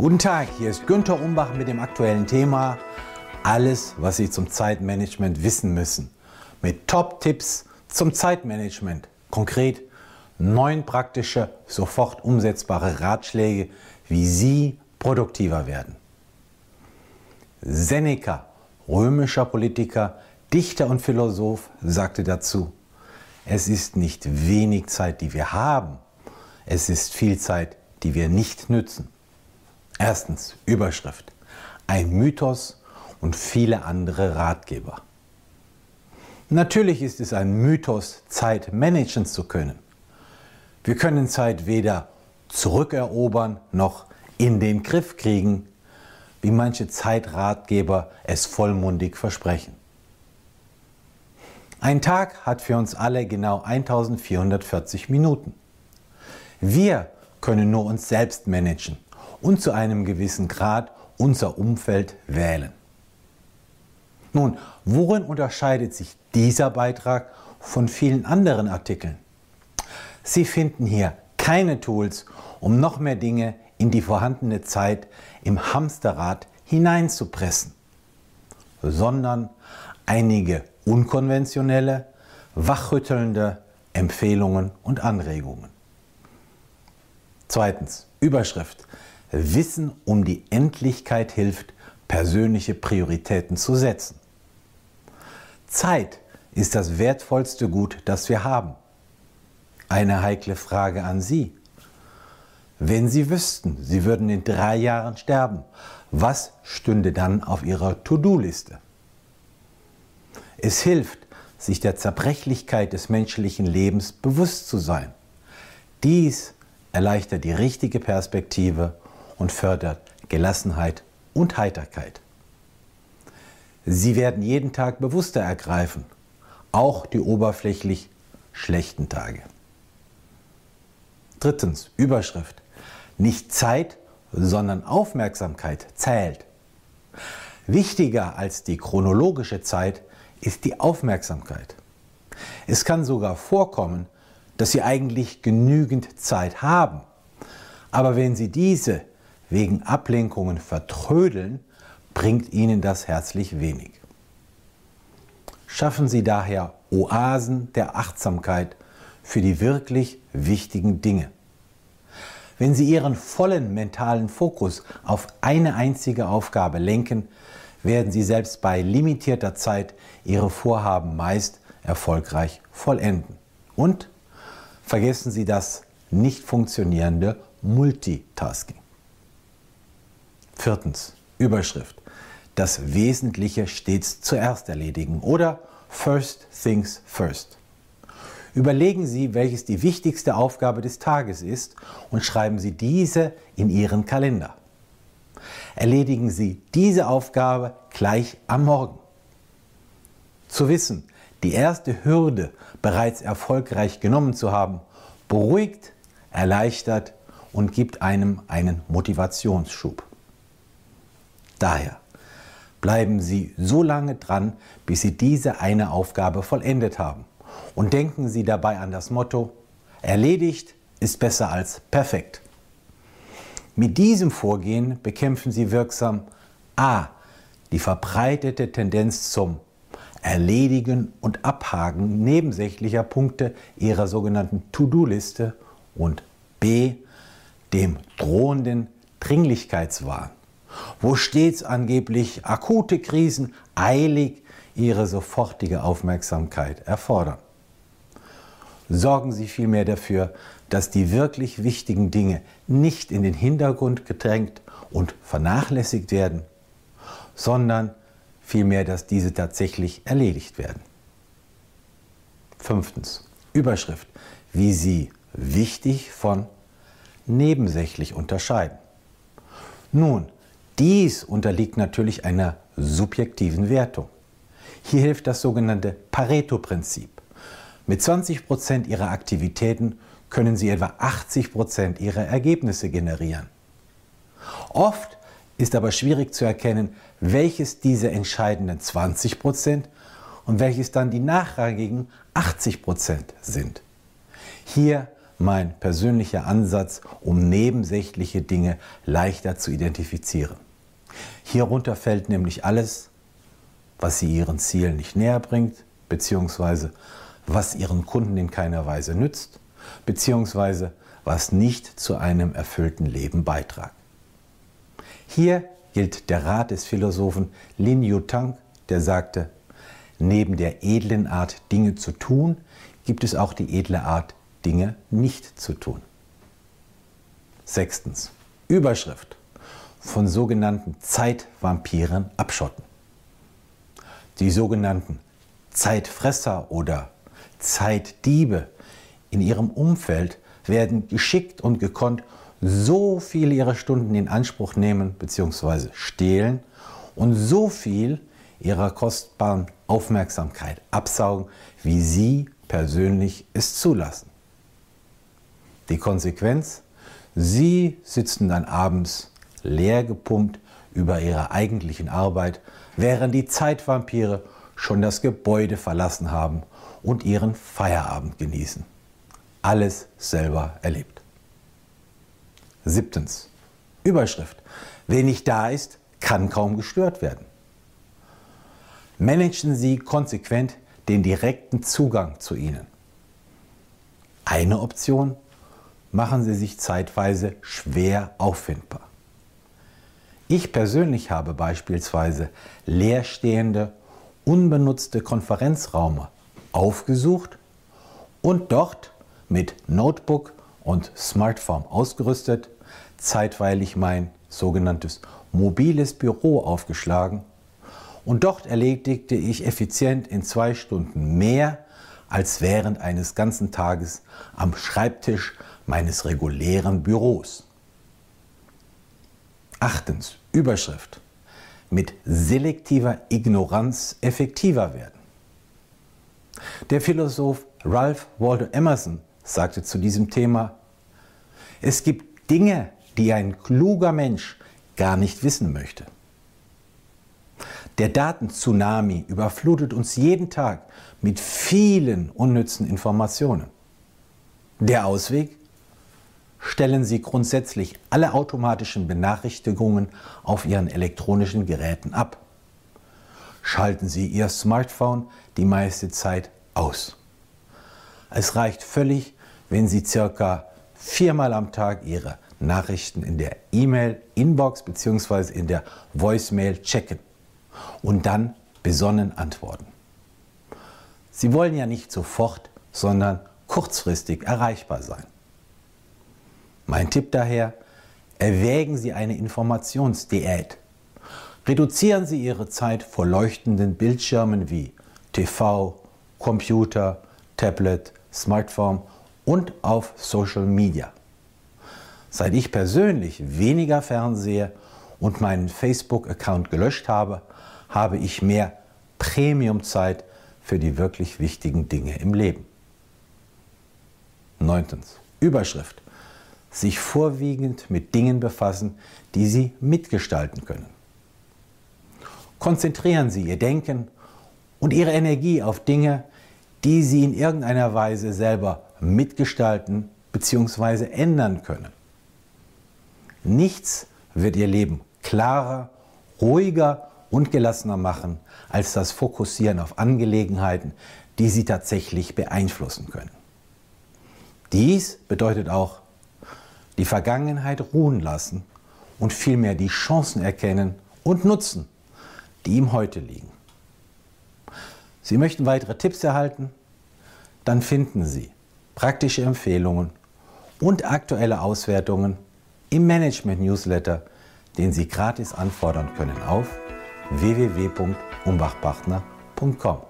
Guten Tag, hier ist Günther Umbach mit dem aktuellen Thema Alles, was Sie zum Zeitmanagement wissen müssen. Mit Top-Tipps zum Zeitmanagement. Konkret neun praktische, sofort umsetzbare Ratschläge, wie Sie produktiver werden. Seneca, römischer Politiker, Dichter und Philosoph, sagte dazu, es ist nicht wenig Zeit, die wir haben, es ist viel Zeit, die wir nicht nützen. Erstens Überschrift. Ein Mythos und viele andere Ratgeber. Natürlich ist es ein Mythos, Zeit managen zu können. Wir können Zeit weder zurückerobern noch in den Griff kriegen, wie manche Zeitratgeber es vollmundig versprechen. Ein Tag hat für uns alle genau 1440 Minuten. Wir können nur uns selbst managen und zu einem gewissen Grad unser Umfeld wählen. Nun, worin unterscheidet sich dieser Beitrag von vielen anderen Artikeln? Sie finden hier keine Tools, um noch mehr Dinge in die vorhandene Zeit im Hamsterrad hineinzupressen, sondern einige unkonventionelle, wachrüttelnde Empfehlungen und Anregungen. Zweitens, Überschrift. Wissen um die Endlichkeit hilft, persönliche Prioritäten zu setzen. Zeit ist das wertvollste Gut, das wir haben. Eine heikle Frage an Sie. Wenn Sie wüssten, Sie würden in drei Jahren sterben, was stünde dann auf Ihrer To-Do-Liste? Es hilft, sich der Zerbrechlichkeit des menschlichen Lebens bewusst zu sein. Dies erleichtert die richtige Perspektive und fördert Gelassenheit und Heiterkeit. Sie werden jeden Tag bewusster ergreifen, auch die oberflächlich schlechten Tage. Drittens, Überschrift. Nicht Zeit, sondern Aufmerksamkeit zählt. Wichtiger als die chronologische Zeit ist die Aufmerksamkeit. Es kann sogar vorkommen, dass Sie eigentlich genügend Zeit haben. Aber wenn Sie diese wegen Ablenkungen vertrödeln, bringt Ihnen das herzlich wenig. Schaffen Sie daher Oasen der Achtsamkeit für die wirklich wichtigen Dinge. Wenn Sie Ihren vollen mentalen Fokus auf eine einzige Aufgabe lenken, werden Sie selbst bei limitierter Zeit Ihre Vorhaben meist erfolgreich vollenden. Und vergessen Sie das nicht funktionierende Multitasking. Viertens, Überschrift. Das Wesentliche stets zuerst erledigen oder First Things First. Überlegen Sie, welches die wichtigste Aufgabe des Tages ist und schreiben Sie diese in Ihren Kalender. Erledigen Sie diese Aufgabe gleich am Morgen. Zu wissen, die erste Hürde bereits erfolgreich genommen zu haben, beruhigt, erleichtert und gibt einem einen Motivationsschub. Daher bleiben Sie so lange dran, bis Sie diese eine Aufgabe vollendet haben. Und denken Sie dabei an das Motto, erledigt ist besser als perfekt. Mit diesem Vorgehen bekämpfen Sie wirksam a. die verbreitete Tendenz zum Erledigen und Abhaken nebensächlicher Punkte Ihrer sogenannten To-Do-Liste und b. dem drohenden Dringlichkeitswahn wo stets angeblich akute Krisen eilig ihre sofortige Aufmerksamkeit erfordern. Sorgen Sie vielmehr dafür, dass die wirklich wichtigen Dinge nicht in den Hintergrund gedrängt und vernachlässigt werden, sondern vielmehr, dass diese tatsächlich erledigt werden. Fünftens. Überschrift. Wie Sie wichtig von nebensächlich unterscheiden. Nun, dies unterliegt natürlich einer subjektiven Wertung. Hier hilft das sogenannte Pareto-Prinzip. Mit 20 Prozent Ihrer Aktivitäten können Sie etwa 80 Prozent Ihrer Ergebnisse generieren. Oft ist aber schwierig zu erkennen, welches diese entscheidenden 20 Prozent und welches dann die nachrangigen 80 Prozent sind. Hier mein persönlicher Ansatz, um nebensächliche Dinge leichter zu identifizieren. Hierunter fällt nämlich alles, was sie ihren Zielen nicht näher bringt, beziehungsweise was ihren Kunden in keiner Weise nützt, beziehungsweise was nicht zu einem erfüllten Leben beitragt. Hier gilt der Rat des Philosophen Lin Yutang, der sagte, neben der edlen Art, Dinge zu tun, gibt es auch die edle Art, Dinge nicht zu tun. Sechstens. Überschrift. Von sogenannten Zeitvampiren abschotten. Die sogenannten Zeitfresser oder Zeitdiebe in ihrem Umfeld werden geschickt und gekonnt so viel ihrer Stunden in Anspruch nehmen bzw. stehlen und so viel ihrer kostbaren Aufmerksamkeit absaugen, wie sie persönlich es zulassen. Die Konsequenz? Sie sitzen dann abends leer gepumpt über ihrer eigentlichen Arbeit, während die Zeitvampire schon das Gebäude verlassen haben und ihren Feierabend genießen. Alles selber erlebt. Siebtens. Überschrift. Wer nicht da ist, kann kaum gestört werden. Managen Sie konsequent den direkten Zugang zu ihnen. Eine Option machen sie sich zeitweise schwer auffindbar. Ich persönlich habe beispielsweise leerstehende, unbenutzte Konferenzraume aufgesucht und dort mit Notebook und Smartphone ausgerüstet, zeitweilig mein sogenanntes mobiles Büro aufgeschlagen und dort erledigte ich effizient in zwei Stunden mehr als während eines ganzen Tages am Schreibtisch meines regulären Büros. Achtens, Überschrift. Mit selektiver Ignoranz effektiver werden. Der Philosoph Ralph Waldo Emerson sagte zu diesem Thema, es gibt Dinge, die ein kluger Mensch gar nicht wissen möchte. Der Datentsunami überflutet uns jeden Tag mit vielen unnützen Informationen. Der Ausweg? Stellen Sie grundsätzlich alle automatischen Benachrichtigungen auf Ihren elektronischen Geräten ab. Schalten Sie Ihr Smartphone die meiste Zeit aus. Es reicht völlig, wenn Sie circa viermal am Tag Ihre Nachrichten in der E-Mail-Inbox bzw. in der Voicemail checken und dann besonnen antworten. Sie wollen ja nicht sofort, sondern kurzfristig erreichbar sein. Mein Tipp daher, erwägen Sie eine Informationsdiät. Reduzieren Sie Ihre Zeit vor leuchtenden Bildschirmen wie TV, Computer, Tablet, Smartphone und auf Social Media. Seit ich persönlich weniger fernsehe und meinen Facebook-Account gelöscht habe, habe ich mehr Premium-Zeit für die wirklich wichtigen Dinge im Leben. Neuntens. Überschrift sich vorwiegend mit Dingen befassen, die Sie mitgestalten können. Konzentrieren Sie Ihr Denken und Ihre Energie auf Dinge, die Sie in irgendeiner Weise selber mitgestalten bzw. ändern können. Nichts wird Ihr Leben klarer, ruhiger und gelassener machen als das Fokussieren auf Angelegenheiten, die Sie tatsächlich beeinflussen können. Dies bedeutet auch die Vergangenheit ruhen lassen und vielmehr die Chancen erkennen und nutzen, die ihm heute liegen. Sie möchten weitere Tipps erhalten? Dann finden Sie praktische Empfehlungen und aktuelle Auswertungen im Management-Newsletter, den Sie gratis anfordern können auf www.umbachpartner.com.